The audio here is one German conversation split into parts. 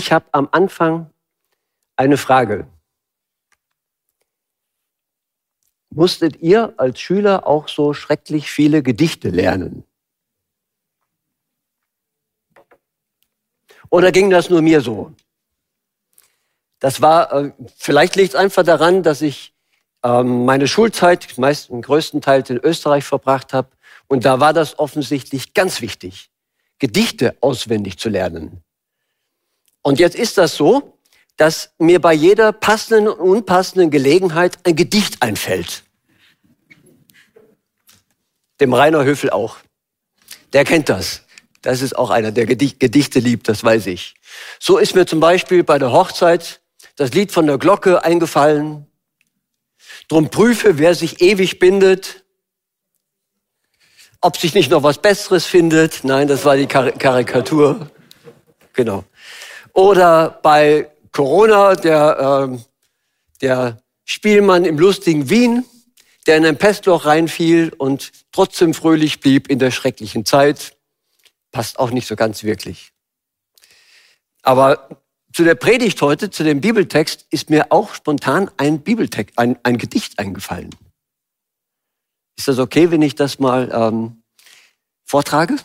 Ich habe am Anfang eine Frage. Musstet ihr als Schüler auch so schrecklich viele Gedichte lernen? Oder ging das nur mir so? Das war, äh, vielleicht liegt es einfach daran, dass ich ähm, meine Schulzeit meist größtenteils in Österreich verbracht habe. Und da war das offensichtlich ganz wichtig, Gedichte auswendig zu lernen. Und jetzt ist das so, dass mir bei jeder passenden und unpassenden Gelegenheit ein Gedicht einfällt. Dem Rainer Höfel auch. Der kennt das. Das ist auch einer, der Gedichte liebt, das weiß ich. So ist mir zum Beispiel bei der Hochzeit das Lied von der Glocke eingefallen. Drum prüfe, wer sich ewig bindet, ob sich nicht noch was Besseres findet. Nein, das war die Karikatur. Genau. Oder bei Corona der, äh, der Spielmann im lustigen Wien, der in ein Pestloch reinfiel und trotzdem fröhlich blieb in der schrecklichen Zeit. Passt auch nicht so ganz wirklich. Aber zu der Predigt heute, zu dem Bibeltext, ist mir auch spontan ein Bibeltext, ein, ein Gedicht eingefallen. Ist das okay, wenn ich das mal ähm, vortrage?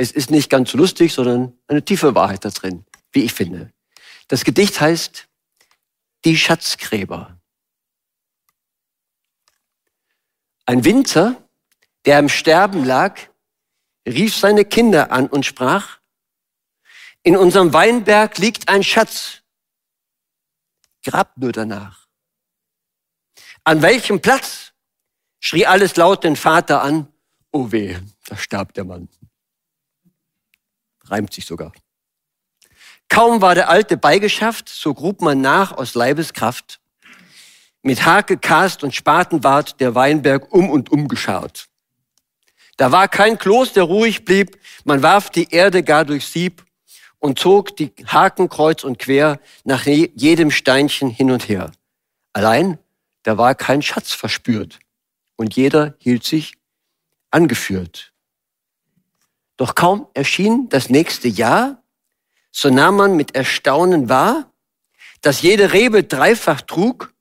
Es ist nicht ganz lustig, sondern eine tiefe Wahrheit da drin, wie ich finde. Das Gedicht heißt Die Schatzgräber. Ein Winzer, der im Sterben lag, rief seine Kinder an und sprach, in unserem Weinberg liegt ein Schatz. Grabt nur danach. An welchem Platz? schrie alles laut den Vater an. Oh weh, da starb der Mann reimt sich sogar. Kaum war der Alte beigeschafft, so grub man nach aus Leibeskraft. Mit Hake, Kast und Spaten ward der Weinberg um und um geschart. Da war kein Kloß, der ruhig blieb, man warf die Erde gar durch Sieb und zog die Haken kreuz und quer nach jedem Steinchen hin und her. Allein, da war kein Schatz verspürt und jeder hielt sich angeführt. Doch kaum erschien das nächste Jahr, so nahm man mit Erstaunen wahr, dass jede Rebe dreifach trug,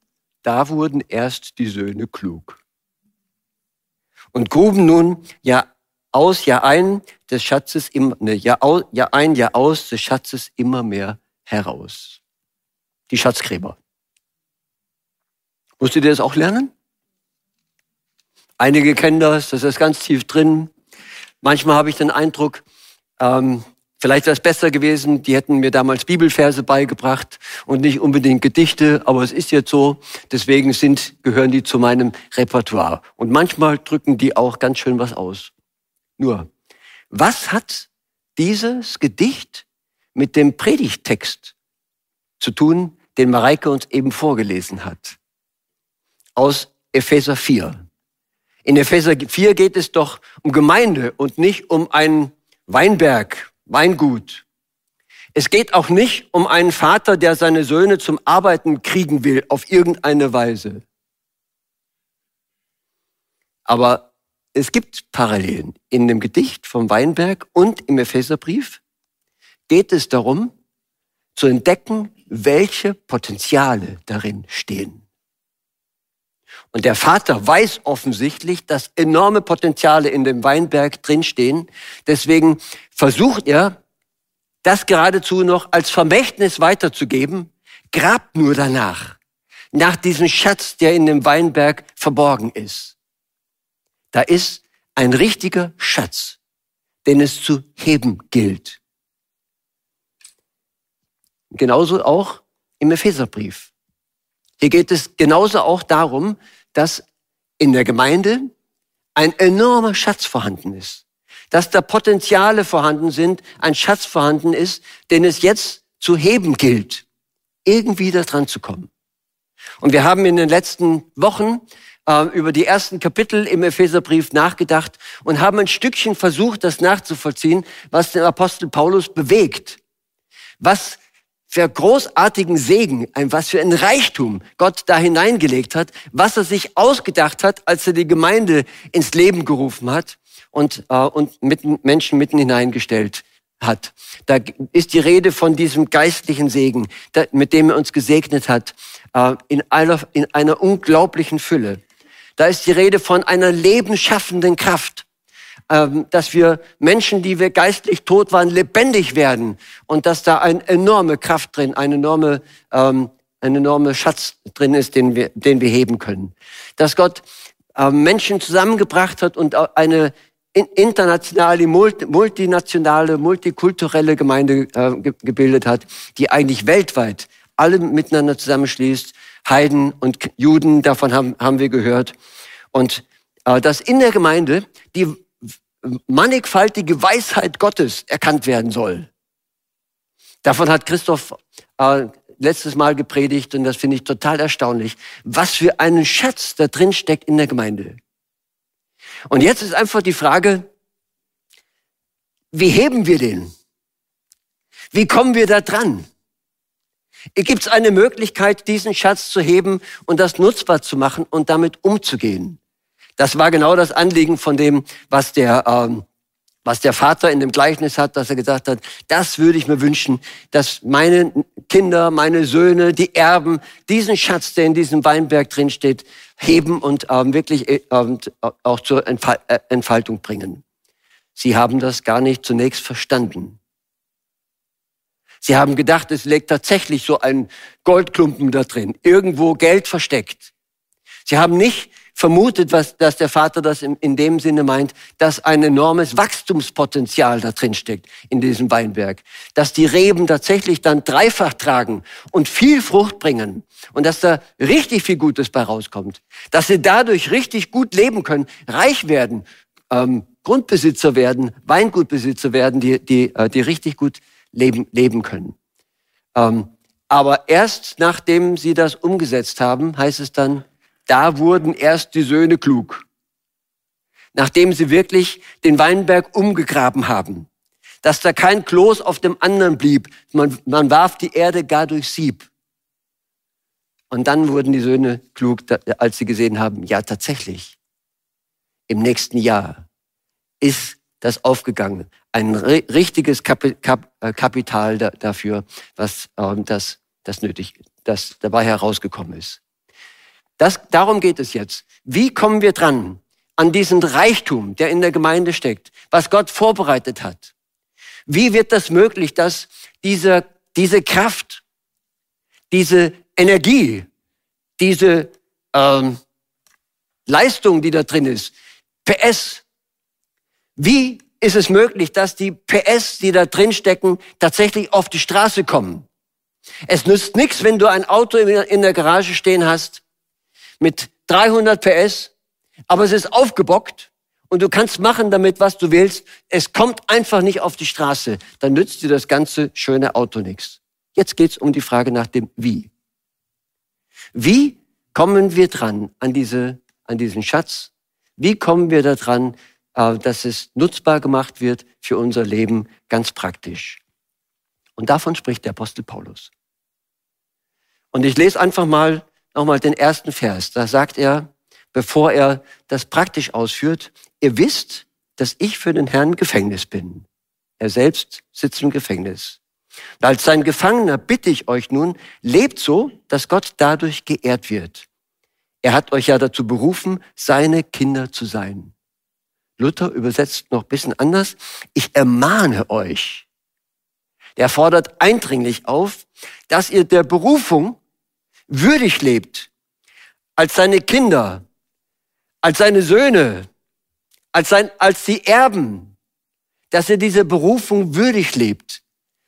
da wurden erst die Söhne klug. Und gruben nun Jahr aus, Jahr ein des Schatzes immer, ne, Jahr, aus, Jahr ein, Jahr aus des Schatzes immer mehr heraus. Die Schatzgräber. Musstet ihr das auch lernen? Einige kennen das, das ist ganz tief drin. Manchmal habe ich den Eindruck, ähm, vielleicht wäre es besser gewesen, die hätten mir damals Bibelverse beigebracht und nicht unbedingt Gedichte, aber es ist jetzt so, deswegen sind, gehören die zu meinem Repertoire. Und manchmal drücken die auch ganz schön was aus. Nur, was hat dieses Gedicht mit dem Predigttext zu tun, den Mareike uns eben vorgelesen hat? Aus Epheser 4. In Epheser 4 geht es doch um Gemeinde und nicht um ein Weinberg, Weingut. Es geht auch nicht um einen Vater, der seine Söhne zum Arbeiten kriegen will, auf irgendeine Weise. Aber es gibt Parallelen. In dem Gedicht vom Weinberg und im Epheserbrief geht es darum, zu entdecken, welche Potenziale darin stehen. Und der Vater weiß offensichtlich, dass enorme Potenziale in dem Weinberg drinstehen. Deswegen versucht er, das geradezu noch als Vermächtnis weiterzugeben. Grabt nur danach, nach diesem Schatz, der in dem Weinberg verborgen ist. Da ist ein richtiger Schatz, den es zu heben gilt. Genauso auch im Epheserbrief. Hier geht es genauso auch darum, dass in der Gemeinde ein enormer Schatz vorhanden ist, dass da Potenziale vorhanden sind, ein Schatz vorhanden ist, den es jetzt zu heben gilt, irgendwie da dran zu kommen. Und wir haben in den letzten Wochen äh, über die ersten Kapitel im Epheserbrief nachgedacht und haben ein Stückchen versucht, das nachzuvollziehen, was den Apostel Paulus bewegt. Was für großartigen Segen, was für ein Reichtum Gott da hineingelegt hat, was er sich ausgedacht hat, als er die Gemeinde ins Leben gerufen hat und, äh, und mitten, Menschen mitten hineingestellt hat. Da ist die Rede von diesem geistlichen Segen, da, mit dem er uns gesegnet hat, äh, in, einer, in einer unglaublichen Fülle. Da ist die Rede von einer lebensschaffenden Kraft, dass wir Menschen, die wir geistlich tot waren, lebendig werden und dass da eine enorme Kraft drin, eine enorme, ähm, ein enormer Schatz drin ist, den wir, den wir heben können. Dass Gott äh, Menschen zusammengebracht hat und eine internationale, multinationale, multikulturelle Gemeinde äh, gebildet hat, die eigentlich weltweit alle miteinander zusammenschließt. Heiden und Juden, davon haben, haben wir gehört. Und äh, dass in der Gemeinde die mannigfaltige Weisheit Gottes erkannt werden soll. Davon hat Christoph äh, letztes Mal gepredigt und das finde ich total erstaunlich, was für einen Schatz da drin steckt in der Gemeinde. Und jetzt ist einfach die Frage, wie heben wir den? Wie kommen wir da dran? Gibt es eine Möglichkeit, diesen Schatz zu heben und das nutzbar zu machen und damit umzugehen? Das war genau das Anliegen von dem, was der, ähm, was der Vater in dem Gleichnis hat, dass er gesagt hat, das würde ich mir wünschen, dass meine Kinder, meine Söhne, die Erben diesen Schatz, der in diesem Weinberg drinsteht, heben und ähm, wirklich äh, ähm, auch zur äh, Entfaltung bringen. Sie haben das gar nicht zunächst verstanden. Sie haben gedacht, es liegt tatsächlich so ein Goldklumpen da drin, irgendwo Geld versteckt. Sie haben nicht vermutet, was, dass der Vater das in, in dem Sinne meint, dass ein enormes Wachstumspotenzial da drin steckt in diesem Weinberg. Dass die Reben tatsächlich dann dreifach tragen und viel Frucht bringen und dass da richtig viel Gutes bei rauskommt. Dass sie dadurch richtig gut leben können, reich werden, ähm, Grundbesitzer werden, Weingutbesitzer werden, die, die, äh, die richtig gut leben, leben können. Ähm, aber erst nachdem sie das umgesetzt haben, heißt es dann, da wurden erst die Söhne klug. Nachdem sie wirklich den Weinberg umgegraben haben, dass da kein Kloß auf dem anderen blieb, man, man warf die Erde gar durch Sieb. Und dann wurden die Söhne klug, als sie gesehen haben, ja tatsächlich, im nächsten Jahr ist das aufgegangen. Ein richtiges äh, Kapital dafür, was ähm, das, das nötig, das dabei herausgekommen ist. Das, darum geht es jetzt. Wie kommen wir dran an diesen Reichtum, der in der Gemeinde steckt, was Gott vorbereitet hat? Wie wird das möglich, dass diese, diese Kraft, diese Energie, diese ähm, Leistung, die da drin ist, PS, wie ist es möglich, dass die PS, die da drin stecken, tatsächlich auf die Straße kommen? Es nützt nichts, wenn du ein Auto in der Garage stehen hast mit 300 PS, aber es ist aufgebockt und du kannst machen damit, was du willst. Es kommt einfach nicht auf die Straße. Dann nützt dir das ganze schöne Auto nichts. Jetzt geht's um die Frage nach dem Wie. Wie kommen wir dran an, diese, an diesen Schatz? Wie kommen wir daran, äh, dass es nutzbar gemacht wird für unser Leben ganz praktisch? Und davon spricht der Apostel Paulus. Und ich lese einfach mal nochmal den ersten Vers. Da sagt er, bevor er das praktisch ausführt, ihr wisst, dass ich für den Herrn Gefängnis bin. Er selbst sitzt im Gefängnis. Und als sein Gefangener bitte ich euch nun, lebt so, dass Gott dadurch geehrt wird. Er hat euch ja dazu berufen, seine Kinder zu sein. Luther übersetzt noch ein bisschen anders. Ich ermahne euch. Der fordert eindringlich auf, dass ihr der Berufung würdig lebt, als seine Kinder, als seine Söhne, als, sein, als die Erben, dass er diese Berufung würdig lebt.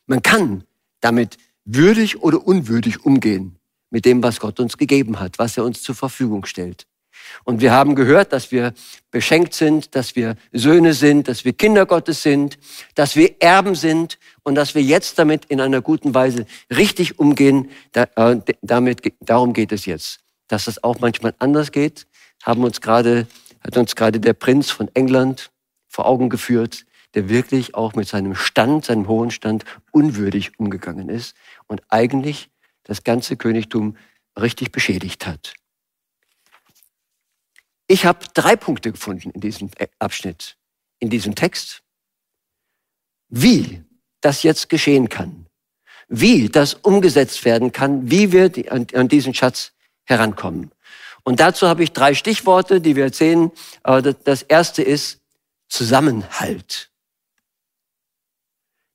Man kann damit würdig oder unwürdig umgehen mit dem, was Gott uns gegeben hat, was er uns zur Verfügung stellt. Und wir haben gehört, dass wir beschenkt sind, dass wir Söhne sind, dass wir Kinder Gottes sind, dass wir Erben sind und dass wir jetzt damit in einer guten Weise richtig umgehen. Äh, damit, darum geht es jetzt. Dass das auch manchmal anders geht, haben uns gerade, hat uns gerade der Prinz von England vor Augen geführt, der wirklich auch mit seinem Stand, seinem hohen Stand unwürdig umgegangen ist und eigentlich das ganze Königtum richtig beschädigt hat. Ich habe drei Punkte gefunden in diesem Abschnitt, in diesem Text, wie das jetzt geschehen kann, wie das umgesetzt werden kann, wie wir an, diesen Schatz herankommen. Und dazu habe ich drei Stichworte, die wir. Äh, das erste ist Zusammenhalt.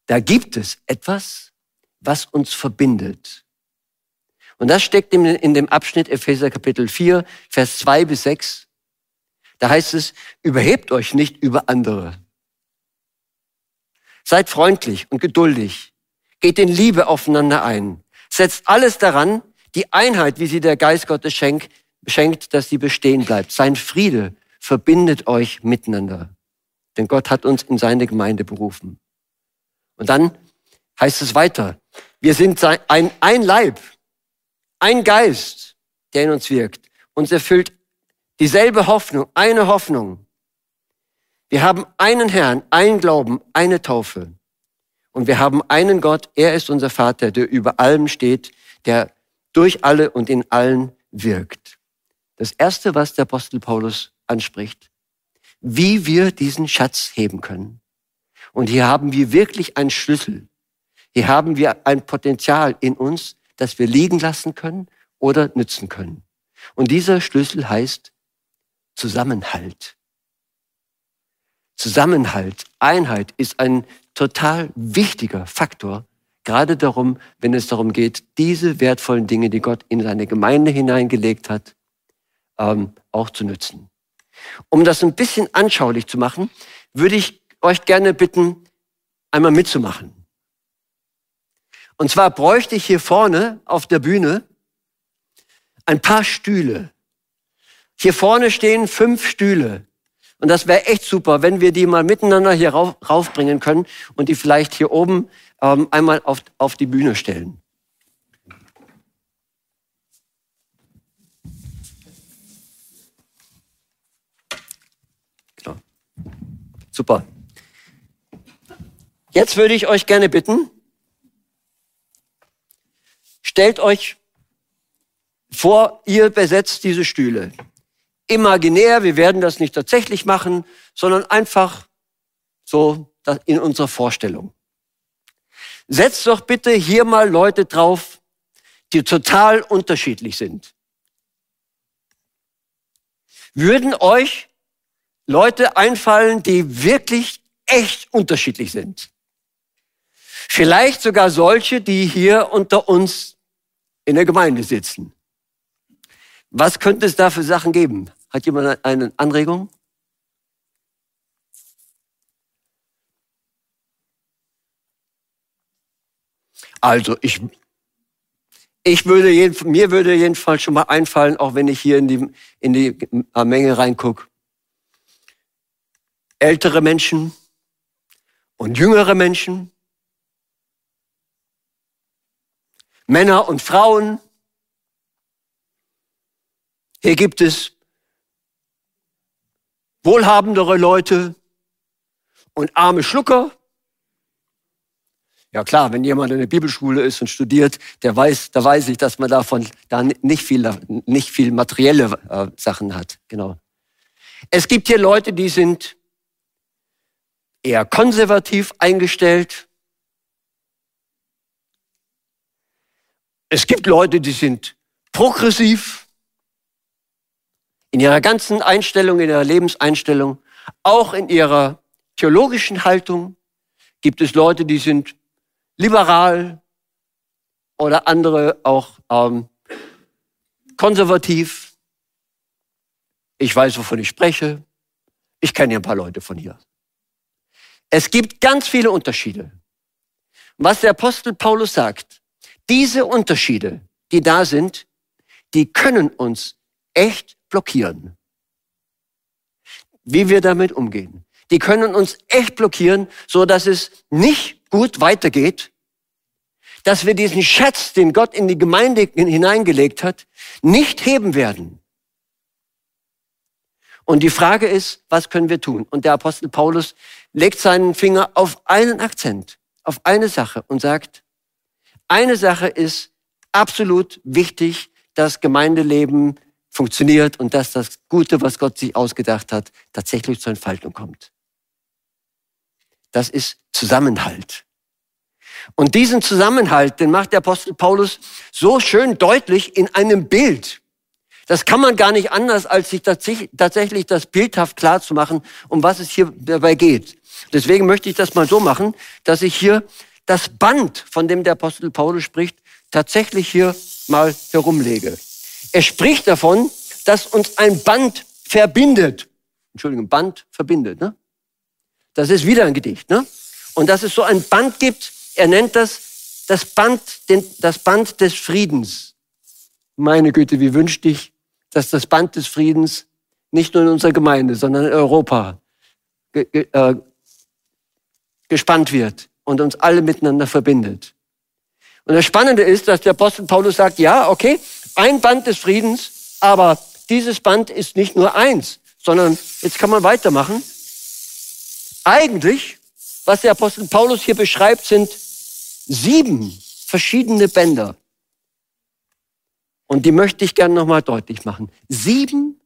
Da gibt es etwas, was uns verbindet. Und das steckt in dem Abschnitt Epheser Kapitel 4, Vers 2 bis 6. Da heißt es, überhebt euch nicht über andere. Seid freundlich und geduldig. Geht in Liebe aufeinander ein. Setzt alles daran, die Einheit, wie sie der Geist Gottes schenkt, schenkt, dass sie bestehen bleibt. Sein Friede verbindet euch miteinander. Denn Gott hat uns in seine Gemeinde berufen. Und dann heißt es weiter, wir sind ein, ein Leib, ein Geist, der in uns wirkt. Uns erfüllt Dieselbe Hoffnung, eine Hoffnung. Wir haben einen Herrn, einen Glauben, eine Taufe. Und wir haben einen Gott, er ist unser Vater, der über allem steht, der durch alle und in allen wirkt. Das Erste, was der Apostel Paulus anspricht, wie wir diesen Schatz heben können. Und hier haben wir wirklich einen Schlüssel. Hier haben wir ein Potenzial in uns, das wir liegen lassen können oder nützen können. Und dieser Schlüssel heißt Zusammenhalt. Zusammenhalt, Einheit ist ein total wichtiger Faktor, gerade darum, wenn es darum geht, diese wertvollen Dinge, die Gott in seine Gemeinde hineingelegt hat, ähm, auch zu nützen. Um das ein bisschen anschaulich zu machen, würde ich euch gerne bitten, einmal mitzumachen. Und zwar bräuchte ich hier vorne auf der Bühne ein paar Stühle. Hier vorne stehen fünf Stühle. Und das wäre echt super, wenn wir die mal miteinander hier rauf, raufbringen können und die vielleicht hier oben ähm, einmal auf, auf die Bühne stellen. Genau. Super. Jetzt würde ich euch gerne bitten, stellt euch vor, ihr besetzt diese Stühle imaginär, wir werden das nicht tatsächlich machen, sondern einfach so in unserer Vorstellung. Setzt doch bitte hier mal Leute drauf, die total unterschiedlich sind. Würden euch Leute einfallen, die wirklich echt unterschiedlich sind? Vielleicht sogar solche, die hier unter uns in der Gemeinde sitzen. Was könnte es da für Sachen geben? Hat jemand eine Anregung? Also ich, ich würde jeden, mir würde jedenfalls schon mal einfallen, auch wenn ich hier in die, in die Menge reingucke. Ältere Menschen und jüngere Menschen, Männer und Frauen, hier gibt es wohlhabendere Leute und arme Schlucker. Ja klar, wenn jemand in der Bibelschule ist und studiert, der weiß, da weiß ich, dass man davon da nicht viel, nicht viel materielle äh, Sachen hat. Genau. Es gibt hier Leute, die sind eher konservativ eingestellt. Es gibt Leute, die sind progressiv in ihrer ganzen Einstellung, in ihrer Lebenseinstellung, auch in ihrer theologischen Haltung gibt es Leute, die sind liberal oder andere auch ähm, konservativ. Ich weiß, wovon ich spreche. Ich kenne ja ein paar Leute von hier. Es gibt ganz viele Unterschiede. Was der Apostel Paulus sagt, diese Unterschiede, die da sind, die können uns echt blockieren. wie wir damit umgehen. Die können uns echt blockieren, so dass es nicht gut weitergeht, dass wir diesen Schatz, den Gott in die Gemeinde hineingelegt hat, nicht heben werden. Und die Frage ist, was können wir tun? Und der Apostel Paulus legt seinen Finger auf einen Akzent, auf eine Sache und sagt, eine Sache ist absolut wichtig, dass Gemeindeleben funktioniert und dass das Gute, was Gott sich ausgedacht hat, tatsächlich zur Entfaltung kommt. Das ist Zusammenhalt. Und diesen Zusammenhalt, den macht der Apostel Paulus so schön deutlich in einem Bild. Das kann man gar nicht anders, als sich tatsächlich das bildhaft klar zu machen, um was es hier dabei geht. Deswegen möchte ich das mal so machen, dass ich hier das Band, von dem der Apostel Paulus spricht, tatsächlich hier mal herumlege. Er spricht davon, dass uns ein Band verbindet. Entschuldigung, Band verbindet. Ne? Das ist wieder ein Gedicht. Ne? Und dass es so ein Band gibt, er nennt das das Band, das Band des Friedens. Meine Güte, wie wünschte ich, dass das Band des Friedens nicht nur in unserer Gemeinde, sondern in Europa ge ge äh, gespannt wird und uns alle miteinander verbindet. Und das Spannende ist, dass der Apostel Paulus sagt, ja, okay, ein Band des Friedens, aber dieses Band ist nicht nur eins, sondern jetzt kann man weitermachen. Eigentlich, was der Apostel Paulus hier beschreibt, sind sieben verschiedene Bänder. Und die möchte ich gerne nochmal deutlich machen. Sieben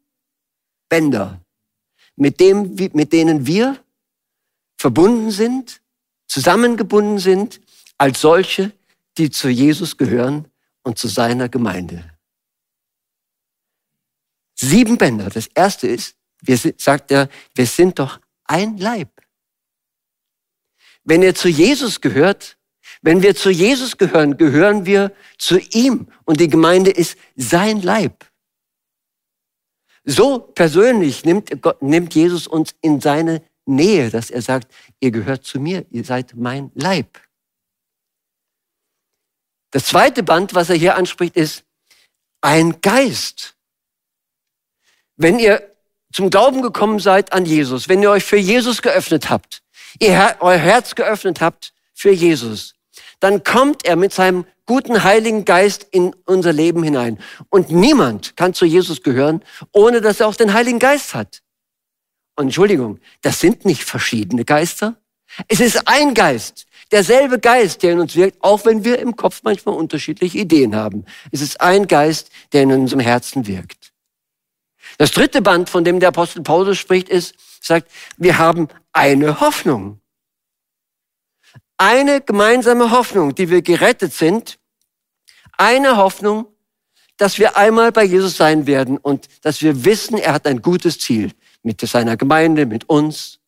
Bänder, mit, dem, mit denen wir verbunden sind, zusammengebunden sind, als solche, die zu Jesus gehören und zu seiner Gemeinde. Sieben Bänder. Das erste ist, wir sagt er, wir sind doch ein Leib. Wenn ihr zu Jesus gehört, wenn wir zu Jesus gehören, gehören wir zu ihm und die Gemeinde ist sein Leib. So persönlich nimmt, Gott, nimmt Jesus uns in seine Nähe, dass er sagt, ihr gehört zu mir, ihr seid mein Leib. Das zweite Band, was er hier anspricht, ist ein Geist. Wenn ihr zum Glauben gekommen seid an Jesus, wenn ihr euch für Jesus geöffnet habt, ihr euer Herz geöffnet habt für Jesus, dann kommt er mit seinem guten Heiligen Geist in unser Leben hinein. Und niemand kann zu Jesus gehören, ohne dass er auch den Heiligen Geist hat. Und Entschuldigung, das sind nicht verschiedene Geister. Es ist ein Geist, derselbe Geist, der in uns wirkt, auch wenn wir im Kopf manchmal unterschiedliche Ideen haben. Es ist ein Geist, der in unserem Herzen wirkt. Das dritte Band, von dem der Apostel Paulus spricht, ist, sagt, wir haben eine Hoffnung eine gemeinsame Hoffnung, die wir gerettet sind, eine Hoffnung, dass wir einmal bei Jesus sein werden und dass wir wissen, er hat ein gutes Ziel mit seiner Gemeinde, mit uns,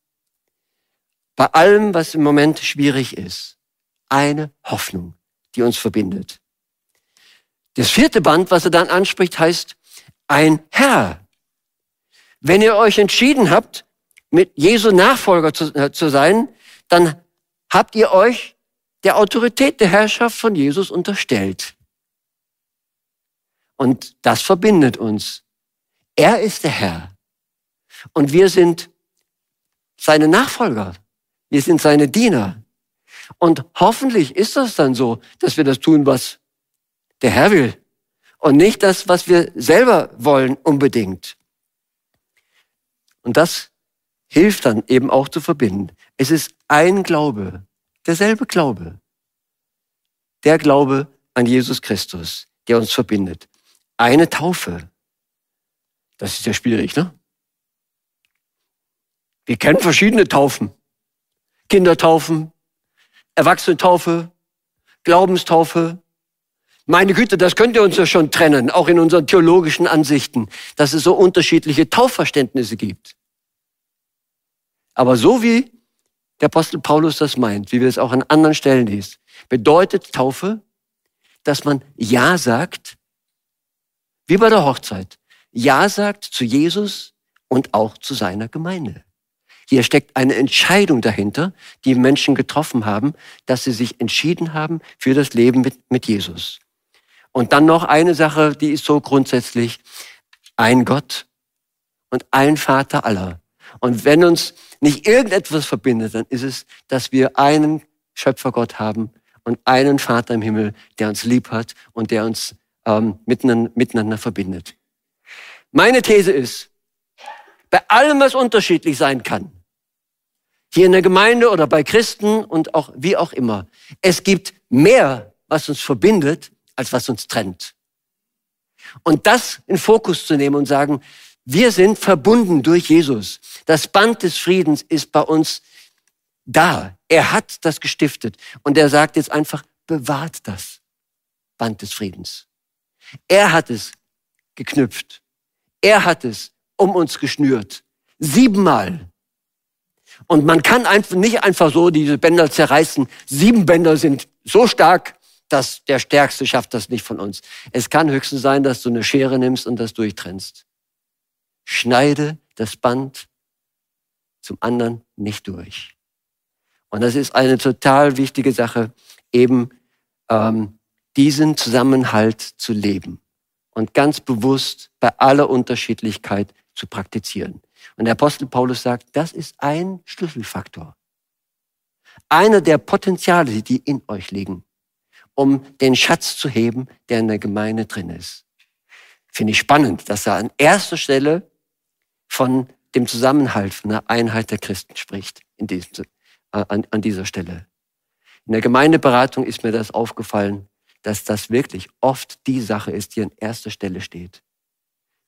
bei allem, was im Moment schwierig ist. Eine Hoffnung, die uns verbindet. Das vierte Band, was er dann anspricht, heißt ein Herr. Wenn ihr euch entschieden habt, mit Jesu Nachfolger zu, äh, zu sein, dann habt ihr euch der Autorität der Herrschaft von Jesus unterstellt. Und das verbindet uns. Er ist der Herr. Und wir sind seine Nachfolger. Wir sind seine Diener. Und hoffentlich ist das dann so, dass wir das tun, was der Herr will. Und nicht das, was wir selber wollen unbedingt. Und das hilft dann eben auch zu verbinden. Es ist ein Glaube, derselbe Glaube. Der Glaube an Jesus Christus, der uns verbindet. Eine Taufe. Das ist ja schwierig, ne? Wir kennen verschiedene Taufen. Kindertaufen, Erwachsenentaufe, Glaubenstaufe. Meine Güte, das könnt ihr uns ja schon trennen, auch in unseren theologischen Ansichten, dass es so unterschiedliche Taufverständnisse gibt. Aber so wie der Apostel Paulus das meint, wie wir es auch an anderen Stellen lesen, bedeutet Taufe, dass man Ja sagt, wie bei der Hochzeit. Ja sagt zu Jesus und auch zu seiner Gemeinde. Hier steckt eine Entscheidung dahinter, die Menschen getroffen haben, dass sie sich entschieden haben für das Leben mit, mit Jesus. Und dann noch eine Sache, die ist so grundsätzlich ein Gott und ein Vater aller. Und wenn uns nicht irgendetwas verbindet, dann ist es, dass wir einen Schöpfergott haben und einen Vater im Himmel, der uns lieb hat und der uns ähm, miteinander, miteinander verbindet. Meine These ist, bei allem, was unterschiedlich sein kann, hier in der Gemeinde oder bei Christen und auch wie auch immer, es gibt mehr, was uns verbindet, als was uns trennt. Und das in Fokus zu nehmen und sagen, wir sind verbunden durch Jesus. Das Band des Friedens ist bei uns da. Er hat das gestiftet. Und er sagt jetzt einfach, bewahrt das Band des Friedens. Er hat es geknüpft. Er hat es um uns geschnürt. Siebenmal. Und man kann einfach nicht einfach so diese Bänder zerreißen. Sieben Bänder sind so stark, dass der Stärkste schafft das nicht von uns. Es kann höchstens sein, dass du eine Schere nimmst und das durchtrennst. Schneide das Band zum anderen nicht durch. Und das ist eine total wichtige Sache, eben ähm, diesen Zusammenhalt zu leben und ganz bewusst bei aller Unterschiedlichkeit zu praktizieren. Und der Apostel Paulus sagt, das ist ein Schlüsselfaktor. Einer der Potenziale, die in euch liegen, um den Schatz zu heben, der in der Gemeinde drin ist. Finde ich spannend, dass er an erster Stelle von dem Zusammenhalt, von der Einheit der Christen spricht, in diesem, äh, an, an dieser Stelle. In der Gemeindeberatung ist mir das aufgefallen, dass das wirklich oft die Sache ist, die an erster Stelle steht.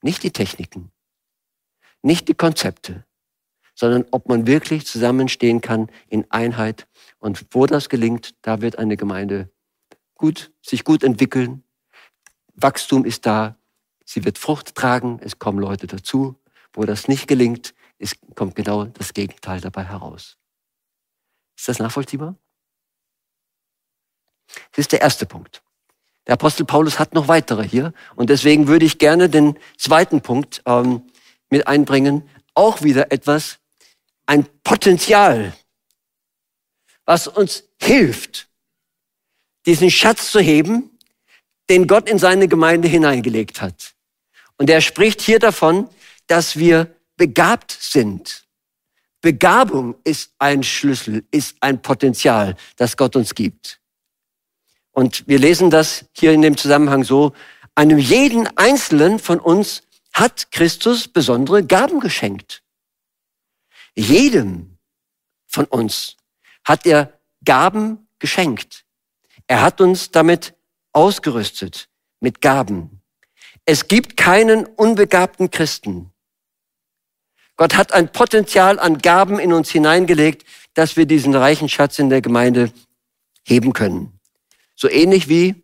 Nicht die Techniken, nicht die Konzepte, sondern ob man wirklich zusammenstehen kann in Einheit. Und wo das gelingt, da wird eine Gemeinde gut, sich gut entwickeln. Wachstum ist da, sie wird Frucht tragen, es kommen Leute dazu. Wo das nicht gelingt, ist, kommt genau das Gegenteil dabei heraus. Ist das nachvollziehbar? Das ist der erste Punkt. Der Apostel Paulus hat noch weitere hier und deswegen würde ich gerne den zweiten Punkt ähm, mit einbringen. Auch wieder etwas, ein Potenzial, was uns hilft, diesen Schatz zu heben, den Gott in seine Gemeinde hineingelegt hat. Und er spricht hier davon, dass wir begabt sind. Begabung ist ein Schlüssel, ist ein Potenzial, das Gott uns gibt. Und wir lesen das hier in dem Zusammenhang so, einem jeden Einzelnen von uns hat Christus besondere Gaben geschenkt. Jedem von uns hat er Gaben geschenkt. Er hat uns damit ausgerüstet, mit Gaben. Es gibt keinen unbegabten Christen. Gott hat ein Potenzial an Gaben in uns hineingelegt, dass wir diesen reichen Schatz in der Gemeinde heben können. So ähnlich wie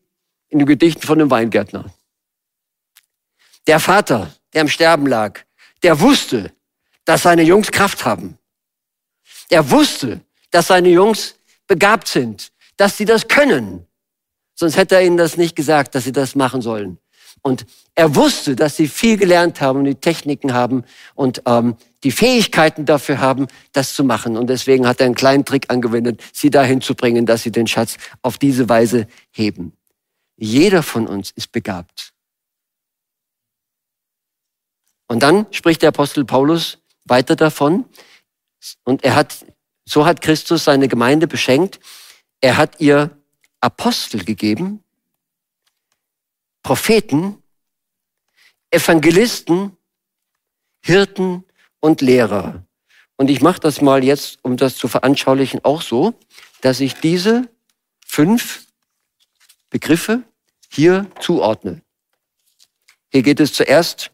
in den Gedichten von dem Weingärtner. Der Vater, der am Sterben lag, der wusste, dass seine Jungs Kraft haben. Er wusste, dass seine Jungs begabt sind, dass sie das können. Sonst hätte er ihnen das nicht gesagt, dass sie das machen sollen. Und er wusste, dass sie viel gelernt haben und die Techniken haben und ähm, die Fähigkeiten dafür haben, das zu machen. Und deswegen hat er einen kleinen Trick angewendet, sie dahin zu bringen, dass sie den Schatz auf diese Weise heben. Jeder von uns ist begabt. Und dann spricht der Apostel Paulus weiter davon. Und er hat, so hat Christus seine Gemeinde beschenkt. Er hat ihr Apostel gegeben, Propheten, Evangelisten, Hirten und Lehrer. Und ich mache das mal jetzt, um das zu veranschaulichen, auch so, dass ich diese fünf Begriffe hier zuordne. Hier geht es zuerst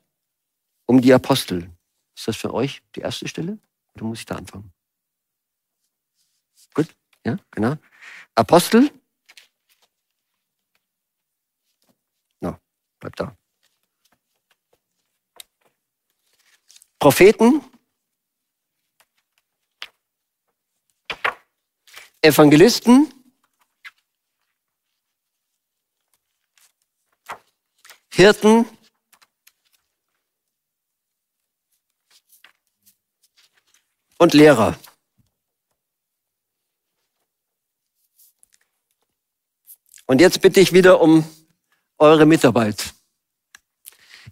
um die Apostel. Ist das für euch die erste Stelle? Oder muss ich da anfangen? Gut, ja, genau. Apostel, Bleibt da. Propheten, Evangelisten, Hirten, und Lehrer. Und jetzt bitte ich wieder um eure Mitarbeit.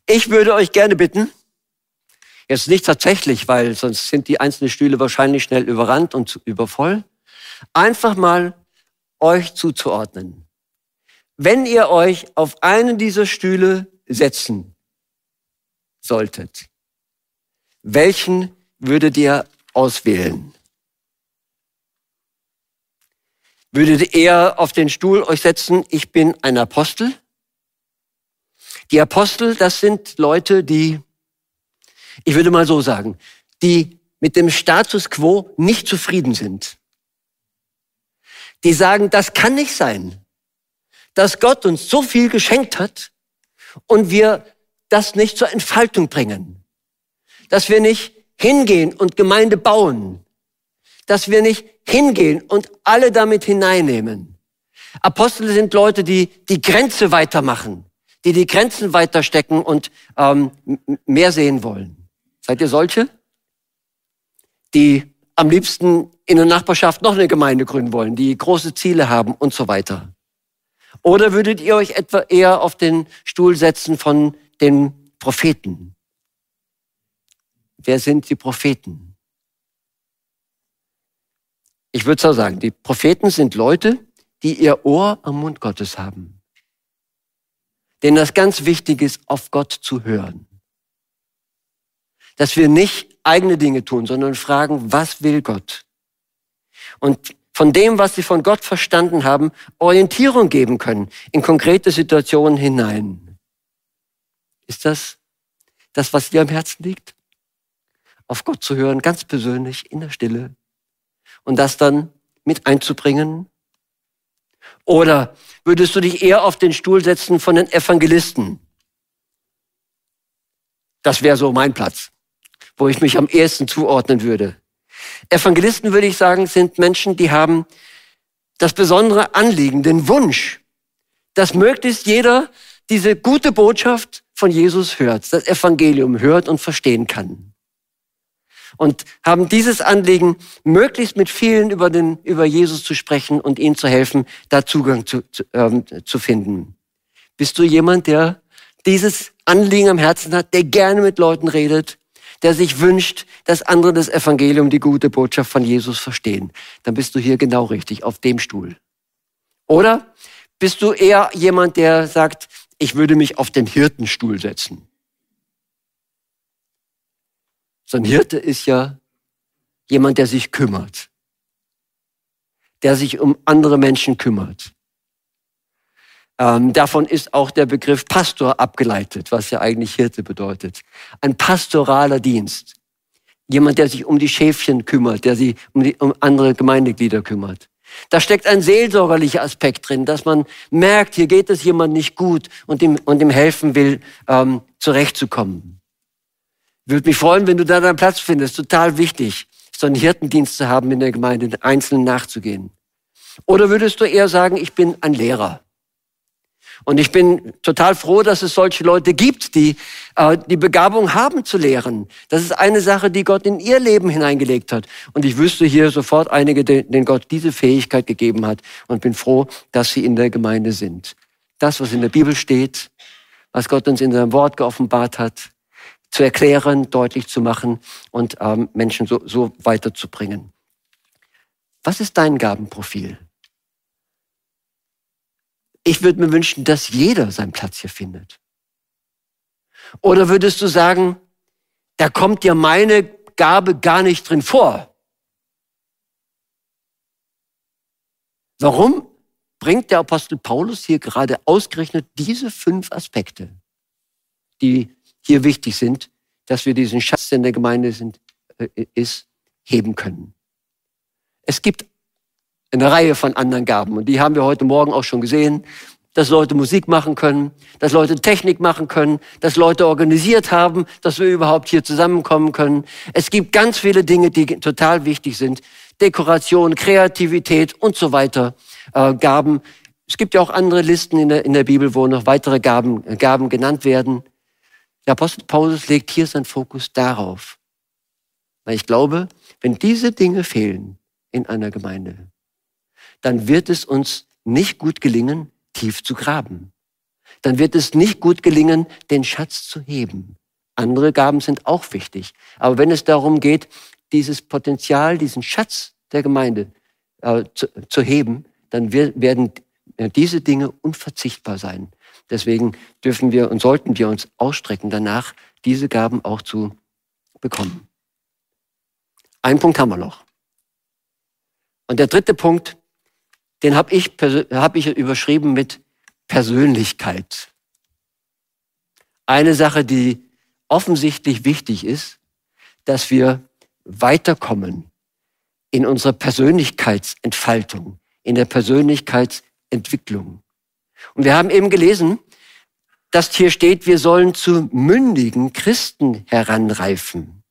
Ich würde euch gerne bitten, Jetzt nicht tatsächlich, weil sonst sind die einzelnen Stühle wahrscheinlich schnell überrannt und übervoll. Einfach mal euch zuzuordnen. Wenn ihr euch auf einen dieser Stühle setzen solltet, welchen würdet ihr auswählen? Würdet ihr auf den Stuhl euch setzen, ich bin ein Apostel? Die Apostel, das sind Leute, die, ich würde mal so sagen, die mit dem Status quo nicht zufrieden sind. Die sagen, das kann nicht sein, dass Gott uns so viel geschenkt hat und wir das nicht zur Entfaltung bringen. Dass wir nicht hingehen und Gemeinde bauen. Dass wir nicht hingehen und alle damit hineinnehmen. Apostel sind Leute, die die Grenze weitermachen, die die Grenzen weiterstecken und ähm, mehr sehen wollen. Seid ihr solche? Die am liebsten in der Nachbarschaft noch eine Gemeinde gründen wollen, die große Ziele haben und so weiter. Oder würdet ihr euch etwa eher auf den Stuhl setzen von den Propheten? Wer sind die Propheten? Ich würde so sagen, die Propheten sind Leute, die ihr Ohr am Mund Gottes haben. Denen das ganz wichtig ist, auf Gott zu hören. Dass wir nicht eigene Dinge tun, sondern fragen, was will Gott? Und von dem, was sie von Gott verstanden haben, Orientierung geben können in konkrete Situationen hinein. Ist das das, was dir am Herzen liegt? Auf Gott zu hören, ganz persönlich, in der Stille. Und das dann mit einzubringen? Oder würdest du dich eher auf den Stuhl setzen von den Evangelisten? Das wäre so mein Platz, wo ich mich am ehesten zuordnen würde. Evangelisten, würde ich sagen, sind Menschen, die haben das besondere Anliegen, den Wunsch, dass möglichst jeder diese gute Botschaft von Jesus hört, das Evangelium hört und verstehen kann. Und haben dieses Anliegen, möglichst mit vielen über, den, über Jesus zu sprechen und ihnen zu helfen, da Zugang zu, zu, ähm, zu finden. Bist du jemand, der dieses Anliegen am Herzen hat, der gerne mit Leuten redet, der sich wünscht, dass andere das Evangelium, die gute Botschaft von Jesus verstehen, dann bist du hier genau richtig, auf dem Stuhl. Oder bist du eher jemand, der sagt, ich würde mich auf den Hirtenstuhl setzen? So ein Hirte ist ja jemand, der sich kümmert, der sich um andere Menschen kümmert. Ähm, davon ist auch der Begriff Pastor abgeleitet, was ja eigentlich Hirte bedeutet. Ein pastoraler Dienst. Jemand, der sich um die Schäfchen kümmert, der sich um, die, um andere Gemeindeglieder kümmert. Da steckt ein seelsorgerlicher Aspekt drin, dass man merkt, hier geht es jemand nicht gut und ihm, und ihm helfen will, ähm, zurechtzukommen. Würde mich freuen, wenn du da deinen Platz findest. Total wichtig, so einen Hirtendienst zu haben in der Gemeinde, den Einzelnen nachzugehen. Oder würdest du eher sagen, ich bin ein Lehrer? Und ich bin total froh, dass es solche Leute gibt, die äh, die Begabung haben zu lehren. Das ist eine Sache, die Gott in ihr Leben hineingelegt hat. Und ich wüsste hier sofort einige, denen Gott diese Fähigkeit gegeben hat und bin froh, dass sie in der Gemeinde sind. Das, was in der Bibel steht, was Gott uns in seinem Wort geoffenbart hat, zu erklären, deutlich zu machen und ähm, Menschen so, so weiterzubringen. Was ist dein Gabenprofil? Ich würde mir wünschen, dass jeder seinen Platz hier findet. Oder würdest du sagen, da kommt dir meine Gabe gar nicht drin vor? Warum bringt der Apostel Paulus hier gerade ausgerechnet diese fünf Aspekte, die hier wichtig sind, dass wir diesen Schatz, der in der Gemeinde sind, äh, ist, heben können? Es gibt eine Reihe von anderen Gaben. Und die haben wir heute Morgen auch schon gesehen, dass Leute Musik machen können, dass Leute Technik machen können, dass Leute organisiert haben, dass wir überhaupt hier zusammenkommen können. Es gibt ganz viele Dinge, die total wichtig sind. Dekoration, Kreativität und so weiter, äh, Gaben. Es gibt ja auch andere Listen in der, in der Bibel, wo noch weitere Gaben, Gaben genannt werden. Der Apostel Paulus legt hier seinen Fokus darauf. Weil ich glaube, wenn diese Dinge fehlen in einer Gemeinde, dann wird es uns nicht gut gelingen, tief zu graben. Dann wird es nicht gut gelingen, den Schatz zu heben Andere Gaben sind auch wichtig. Aber wenn es darum geht, dieses Potenzial, diesen Schatz der Gemeinde äh, zu, zu, heben, dann wir, werden äh, diese Dinge unverzichtbar sein. Deswegen dürfen wir und sollten wir uns ausstrecken danach, diese Gaben auch zu bekommen. Einen Punkt haben wir noch. Und der dritte Punkt, den habe ich, hab ich überschrieben mit Persönlichkeit. Eine Sache, die offensichtlich wichtig ist, dass wir weiterkommen in unserer Persönlichkeitsentfaltung, in der Persönlichkeitsentwicklung. Und wir haben eben gelesen, dass hier steht, wir sollen zu mündigen Christen heranreifen.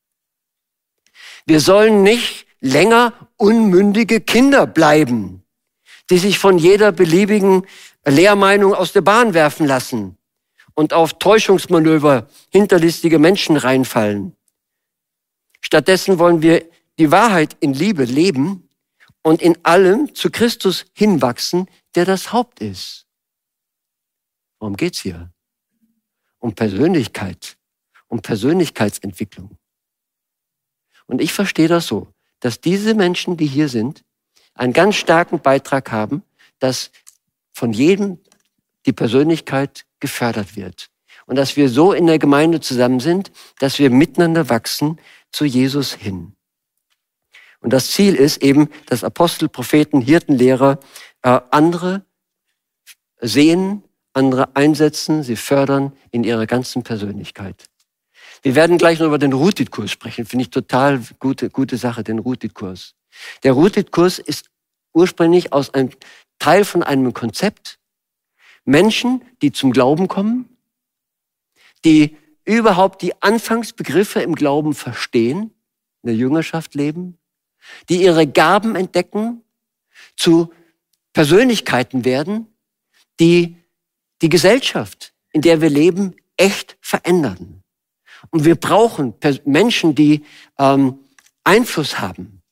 Wir sollen nicht länger unmündige Kinder bleiben, die sich von jeder beliebigen Lehrmeinung aus der Bahn werfen lassen und auf Täuschungsmanöver hinterlistige Menschen reinfallen. Stattdessen wollen wir die Wahrheit in Liebe leben und in allem zu Christus hinwachsen, der das Haupt ist. Worum geht's hier? Um Persönlichkeit, um Persönlichkeitsentwicklung. Und ich verstehe das so, dass diese Menschen, die hier sind, einen ganz starken Beitrag haben, dass von jedem die Persönlichkeit gefördert wird. Und dass wir so in der Gemeinde zusammen sind, dass wir miteinander wachsen zu Jesus hin. Und das Ziel ist eben, dass Apostel, Propheten, Hirtenlehrer äh, andere sehen, andere einsetzen, sie fördern in ihrer ganzen Persönlichkeit. Wir werden gleich noch über den Rutit-Kurs sprechen. Finde ich total gute, gute Sache, den Rutit-Kurs. Der Rutit-Kurs ist ursprünglich aus einem Teil von einem Konzept. Menschen, die zum Glauben kommen, die überhaupt die Anfangsbegriffe im Glauben verstehen, in der Jüngerschaft leben, die ihre Gaben entdecken, zu Persönlichkeiten werden, die die Gesellschaft, in der wir leben, echt verändern. Und wir brauchen Menschen, die ähm, Einfluss haben.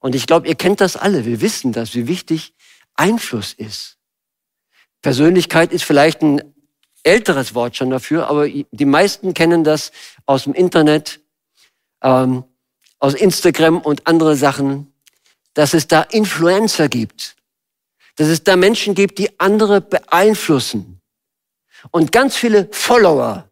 Und ich glaube, ihr kennt das alle. Wir wissen das, wie wichtig Einfluss ist. Persönlichkeit ist vielleicht ein älteres Wort schon dafür, aber die meisten kennen das aus dem Internet, ähm, aus Instagram und andere Sachen, dass es da Influencer gibt, dass es da Menschen gibt, die andere beeinflussen und ganz viele Follower.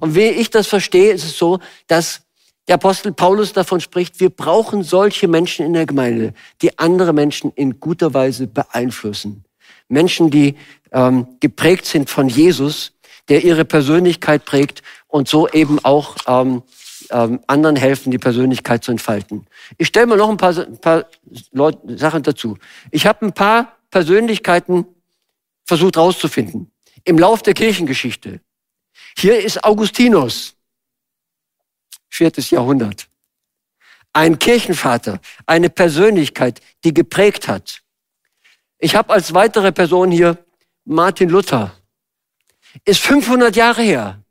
Und wie ich das verstehe, ist es so, dass der Apostel Paulus davon spricht, wir brauchen solche Menschen in der Gemeinde, die andere Menschen in guter Weise beeinflussen. Menschen, die ähm, geprägt sind von Jesus, der ihre Persönlichkeit prägt und so eben auch ähm, ähm, anderen helfen, die Persönlichkeit zu entfalten. Ich stelle mal noch ein paar, ein paar Leute, Sachen dazu. Ich habe ein paar Persönlichkeiten versucht herauszufinden im Lauf der Kirchengeschichte. Hier ist Augustinus, viertes Jahrhundert. Ein Kirchenvater, eine Persönlichkeit, die geprägt hat. Ich habe als weitere Person hier Martin Luther. Ist 500 Jahre her.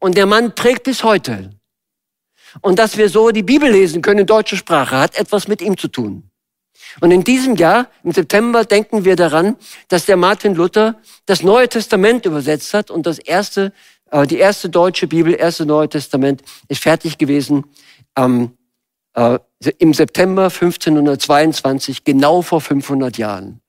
Und der Mann prägt bis heute. Und dass wir so die Bibel lesen können in deutscher Sprache, hat etwas mit ihm zu tun. Und in diesem Jahr, im September, denken wir daran, dass der Martin Luther das Neue Testament übersetzt hat und das erste, äh, die erste deutsche Bibel, erste Neue Testament ist fertig gewesen ähm, äh, im September 1522, genau vor 500 Jahren.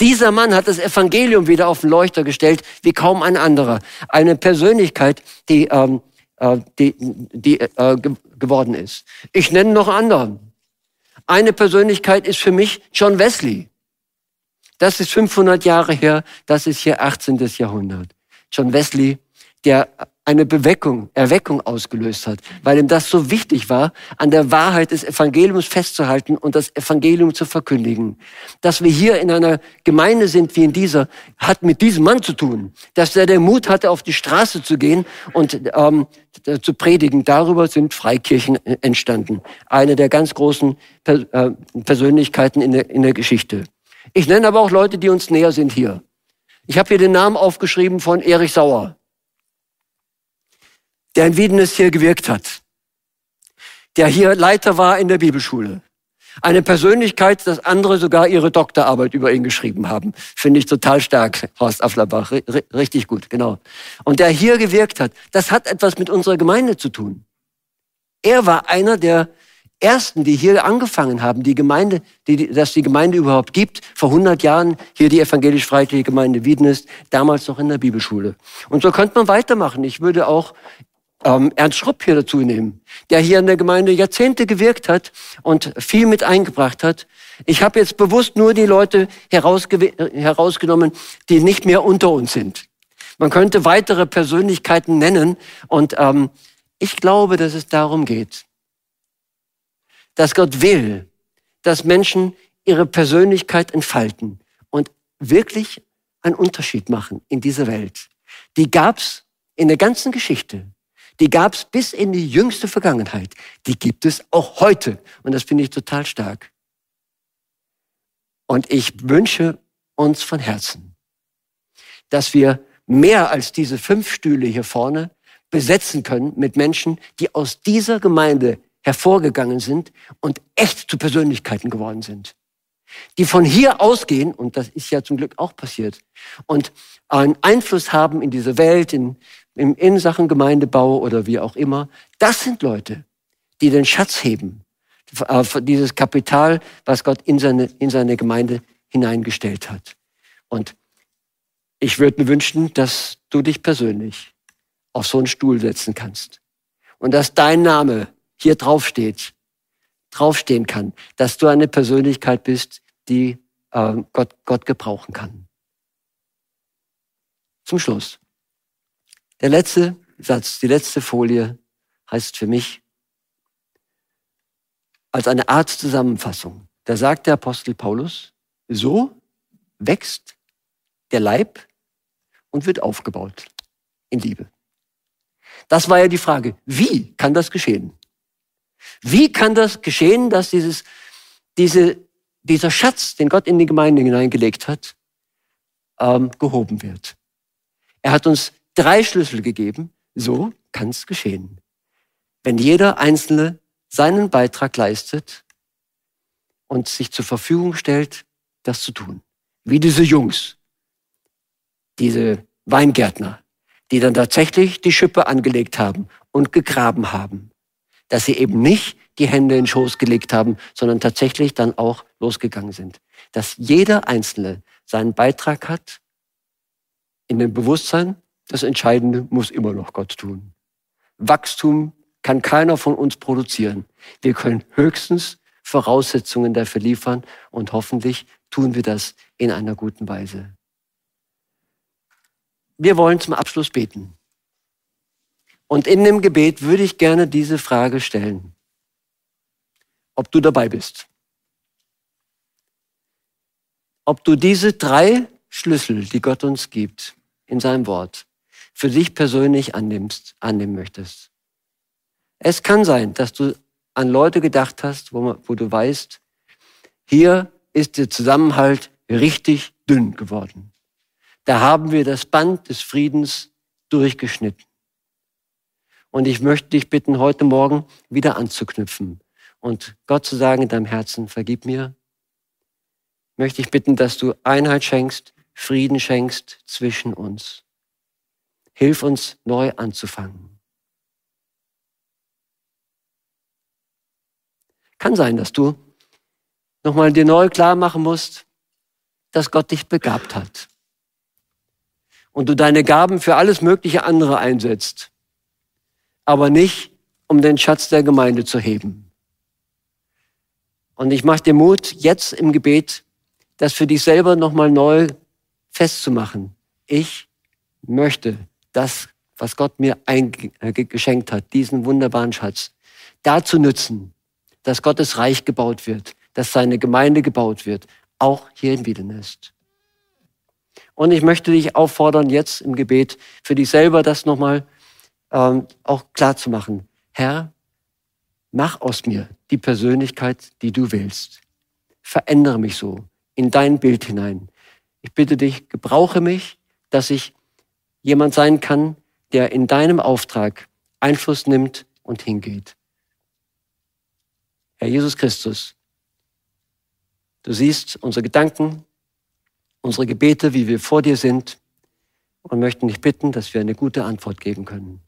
Dieser Mann hat das Evangelium wieder auf den Leuchter gestellt, wie kaum ein anderer. Eine Persönlichkeit, die, ähm, äh, die, die äh, geworden ist. Ich nenne noch anderen. Eine Persönlichkeit ist für mich John Wesley. Das ist 500 Jahre her, das ist hier 18. Jahrhundert. John Wesley, der eine Beweckung, Erweckung ausgelöst hat, weil ihm das so wichtig war, an der Wahrheit des Evangeliums festzuhalten und das Evangelium zu verkündigen. Dass wir hier in einer Gemeinde sind wie in dieser, hat mit diesem Mann zu tun. Dass er den Mut hatte, auf die Straße zu gehen und ähm, zu predigen. Darüber sind Freikirchen entstanden. Eine der ganz großen äh, Persönlichkeiten in der, in der Geschichte. Ich nenne aber auch Leute, die uns näher sind hier. Ich habe hier den Namen aufgeschrieben von Erich Sauer der in Wiedenes hier gewirkt hat, der hier Leiter war in der Bibelschule, Eine Persönlichkeit, dass andere sogar ihre Doktorarbeit über ihn geschrieben haben. Finde ich total stark, Horst Afflerbach. richtig gut, genau. Und der hier gewirkt hat, das hat etwas mit unserer Gemeinde zu tun. Er war einer der ersten, die hier angefangen haben, die Gemeinde, die, dass die Gemeinde überhaupt gibt. Vor 100 Jahren hier die evangelisch-freikirchliche Gemeinde Wieden ist, damals noch in der Bibelschule. Und so könnte man weitermachen. Ich würde auch ähm, Ernst Schrupp hier dazu nehmen, der hier in der Gemeinde Jahrzehnte gewirkt hat und viel mit eingebracht hat. Ich habe jetzt bewusst nur die Leute herausgenommen, die nicht mehr unter uns sind. Man könnte weitere Persönlichkeiten nennen und ähm, ich glaube, dass es darum geht, dass Gott will, dass Menschen ihre Persönlichkeit entfalten und wirklich einen Unterschied machen in dieser Welt. Die gab's in der ganzen Geschichte. Die gab's bis in die jüngste Vergangenheit. Die gibt es auch heute. Und das finde ich total stark. Und ich wünsche uns von Herzen, dass wir mehr als diese fünf Stühle hier vorne besetzen können mit Menschen, die aus dieser Gemeinde hervorgegangen sind und echt zu Persönlichkeiten geworden sind. Die von hier ausgehen, und das ist ja zum Glück auch passiert, und einen Einfluss haben in diese Welt, in, in, Sachen Gemeindebau oder wie auch immer. Das sind Leute, die den Schatz heben, äh, dieses Kapital, was Gott in seine, in seine Gemeinde hineingestellt hat. Und ich würde mir wünschen, dass du dich persönlich auf so einen Stuhl setzen kannst und dass dein Name hier draufsteht, draufstehen kann, dass du eine Persönlichkeit bist, die äh, Gott, Gott gebrauchen kann. Zum Schluss. Der letzte Satz, die letzte Folie heißt für mich als eine Art Zusammenfassung. Da sagt der Apostel Paulus, so wächst der Leib und wird aufgebaut in Liebe. Das war ja die Frage, wie kann das geschehen? Wie kann das geschehen, dass dieses, diese, dieser Schatz, den Gott in die Gemeinde hineingelegt hat, ähm, gehoben wird? Er hat uns drei Schlüssel gegeben. So kann es geschehen. Wenn jeder Einzelne seinen Beitrag leistet und sich zur Verfügung stellt, das zu tun. Wie diese Jungs, diese Weingärtner, die dann tatsächlich die Schippe angelegt haben und gegraben haben dass sie eben nicht die Hände in den Schoß gelegt haben, sondern tatsächlich dann auch losgegangen sind. Dass jeder Einzelne seinen Beitrag hat in dem Bewusstsein, das Entscheidende muss immer noch Gott tun. Wachstum kann keiner von uns produzieren. Wir können höchstens Voraussetzungen dafür liefern und hoffentlich tun wir das in einer guten Weise. Wir wollen zum Abschluss beten. Und in dem Gebet würde ich gerne diese Frage stellen. Ob du dabei bist. Ob du diese drei Schlüssel, die Gott uns gibt, in seinem Wort, für dich persönlich annimmst, annehmen möchtest. Es kann sein, dass du an Leute gedacht hast, wo, wo du weißt, hier ist der Zusammenhalt richtig dünn geworden. Da haben wir das Band des Friedens durchgeschnitten. Und ich möchte dich bitten, heute Morgen wieder anzuknüpfen und Gott zu sagen in deinem Herzen, vergib mir. Möchte ich bitten, dass du Einheit schenkst, Frieden schenkst zwischen uns. Hilf uns neu anzufangen. Kann sein, dass du nochmal dir neu klar machen musst, dass Gott dich begabt hat. Und du deine Gaben für alles mögliche andere einsetzt aber nicht, um den Schatz der Gemeinde zu heben. Und ich mache dir Mut, jetzt im Gebet, das für dich selber nochmal neu festzumachen. Ich möchte das, was Gott mir geschenkt hat, diesen wunderbaren Schatz, dazu nützen, dass Gottes Reich gebaut wird, dass seine Gemeinde gebaut wird, auch hier in Wiedenest. Und ich möchte dich auffordern, jetzt im Gebet für dich selber das nochmal ähm, auch klar zu machen, Herr, mach aus mir die Persönlichkeit, die du willst. Verändere mich so in dein Bild hinein. Ich bitte dich, gebrauche mich, dass ich jemand sein kann, der in deinem Auftrag Einfluss nimmt und hingeht. Herr Jesus Christus, Du siehst unsere Gedanken, unsere Gebete, wie wir vor dir sind und möchten dich bitten, dass wir eine gute Antwort geben können.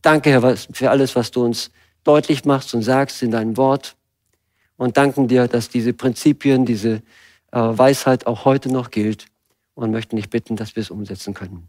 Danke, Herr, für alles, was du uns deutlich machst und sagst in deinem Wort. Und danken dir, dass diese Prinzipien, diese äh, Weisheit auch heute noch gilt. Und möchten dich bitten, dass wir es umsetzen können.